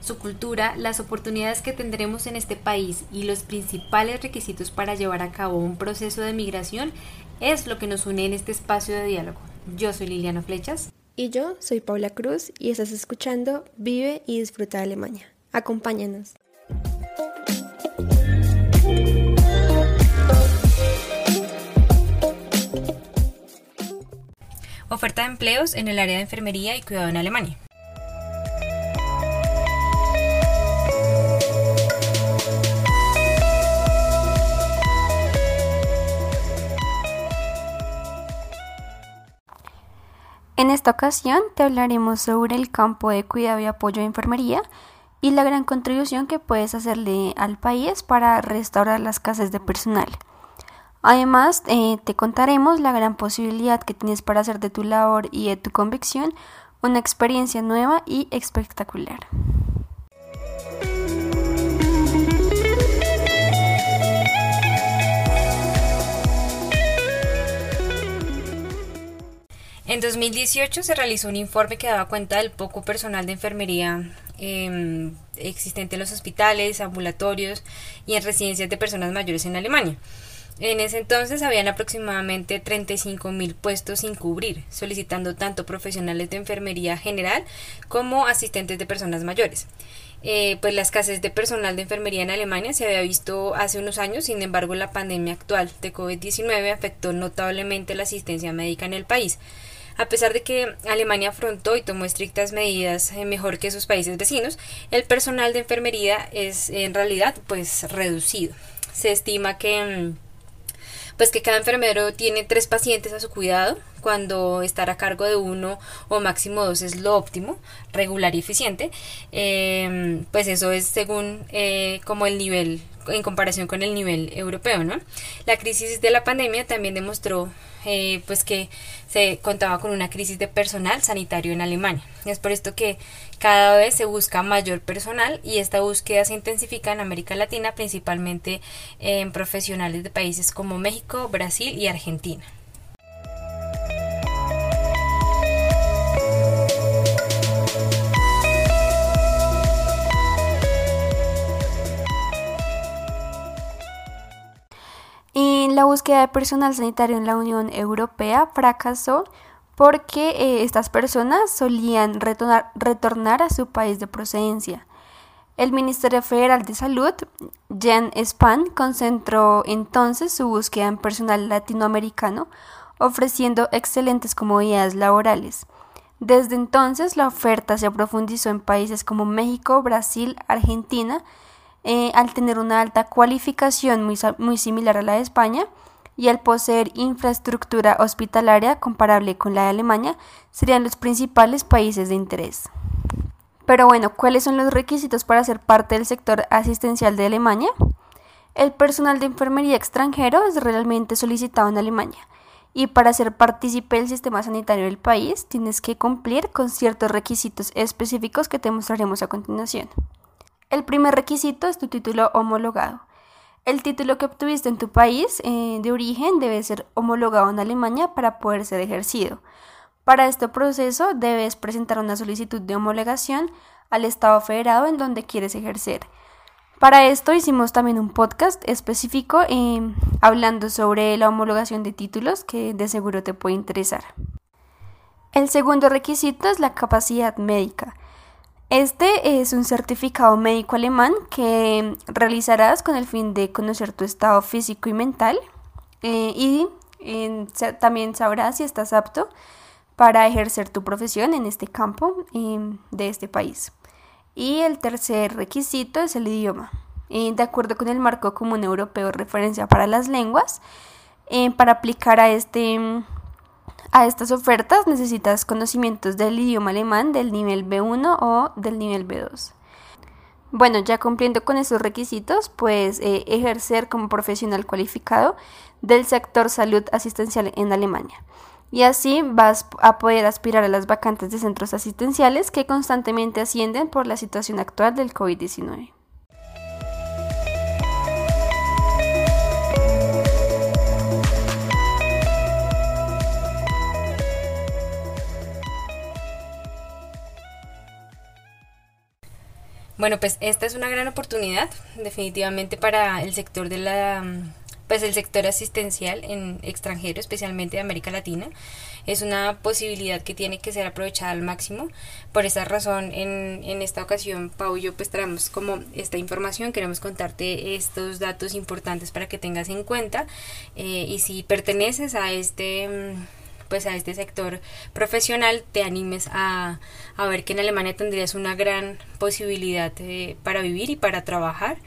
Su cultura, las oportunidades que tendremos en este país y los principales requisitos para llevar a cabo un proceso de migración es lo que nos une en este espacio de diálogo. Yo soy Liliana Flechas. Y yo soy Paula Cruz y estás escuchando Vive y Disfruta de Alemania. Acompáñanos. Oferta de empleos en el área de enfermería y cuidado en Alemania. En esta ocasión te hablaremos sobre el campo de cuidado y apoyo de enfermería y la gran contribución que puedes hacerle al país para restaurar las casas de personal. Además, eh, te contaremos la gran posibilidad que tienes para hacer de tu labor y de tu convicción una experiencia nueva y espectacular. 2018 se realizó un informe que daba cuenta del poco personal de enfermería em, existente en los hospitales, ambulatorios y en residencias de personas mayores en Alemania. En ese entonces habían aproximadamente 35 mil puestos sin cubrir, solicitando tanto profesionales de enfermería general como asistentes de personas mayores. Eh, pues la escasez de personal de enfermería en Alemania se había visto hace unos años, sin embargo la pandemia actual de COVID-19 afectó notablemente la asistencia médica en el país. A pesar de que Alemania afrontó y tomó estrictas medidas eh, mejor que sus países vecinos, el personal de enfermería es en realidad pues reducido. Se estima que mm, pues que cada enfermero tiene tres pacientes a su cuidado, cuando estar a cargo de uno o máximo dos es lo óptimo, regular y eficiente, em, pues eso es según eh, como el nivel en comparación con el nivel europeo, ¿no? La crisis de la pandemia también demostró eh, pues que se contaba con una crisis de personal sanitario en Alemania. Es por esto que cada vez se busca mayor personal y esta búsqueda se intensifica en América Latina, principalmente en profesionales de países como México, Brasil y Argentina. La búsqueda de personal sanitario en la Unión Europea fracasó porque eh, estas personas solían retornar, a su país de procedencia. El Ministerio Federal de Salud, Jan Span, concentró entonces su búsqueda en personal latinoamericano, ofreciendo excelentes comodidades laborales. Desde entonces, la oferta se profundizó en países como México, Brasil, Argentina, eh, al tener una alta cualificación muy, muy similar a la de España y al poseer infraestructura hospitalaria comparable con la de Alemania, serían los principales países de interés. Pero bueno, ¿cuáles son los requisitos para ser parte del sector asistencial de Alemania? El personal de enfermería extranjero es realmente solicitado en Alemania y para ser partícipe del sistema sanitario del país tienes que cumplir con ciertos requisitos específicos que te mostraremos a continuación. El primer requisito es tu título homologado. El título que obtuviste en tu país eh, de origen debe ser homologado en Alemania para poder ser ejercido. Para este proceso debes presentar una solicitud de homologación al Estado federado en donde quieres ejercer. Para esto hicimos también un podcast específico eh, hablando sobre la homologación de títulos que de seguro te puede interesar. El segundo requisito es la capacidad médica. Este es un certificado médico alemán que realizarás con el fin de conocer tu estado físico y mental eh, y también sabrás si estás apto para ejercer tu profesión en este campo em, de este país. Y el tercer requisito es el idioma. Eh, de acuerdo con el marco común europeo referencia para las lenguas, eh, para aplicar a este a estas ofertas necesitas conocimientos del idioma alemán del nivel B1 o del nivel B2. Bueno, ya cumpliendo con esos requisitos, pues eh, ejercer como profesional cualificado del sector salud asistencial en Alemania. Y así vas a poder aspirar a las vacantes de centros asistenciales que constantemente ascienden por la situación actual del COVID-19. Bueno, pues esta es una gran oportunidad definitivamente para el sector de la pues el sector asistencial en extranjero, especialmente de América Latina, es una posibilidad que tiene que ser aprovechada al máximo. Por esa razón, en, en esta ocasión, Pau y yo pues traemos como esta información, queremos contarte estos datos importantes para que tengas en cuenta. Eh, y si perteneces a este mm, pues a este sector profesional te animes a, a ver que en Alemania tendrías una gran posibilidad eh, para vivir y para trabajar.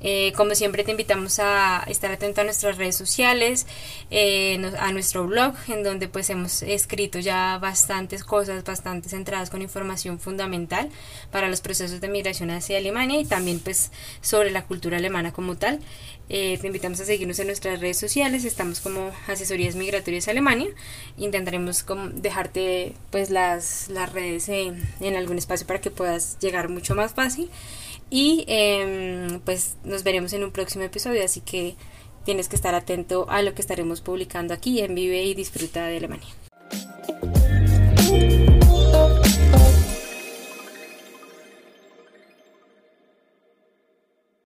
Eh, como siempre te invitamos a estar atento a nuestras redes sociales, eh, a nuestro blog, en donde pues hemos escrito ya bastantes cosas, bastante centradas con información fundamental para los procesos de migración hacia Alemania y también pues sobre la cultura alemana como tal. Eh, te invitamos a seguirnos en nuestras redes sociales, estamos como Asesorías Migratorias Alemania. Intentaremos como dejarte pues las, las redes en, en algún espacio para que puedas llegar mucho más fácil. Y em, pues nos veremos en un próximo episodio, así que tienes que estar atento a lo que estaremos publicando aquí en Vive y Disfruta de Alemania.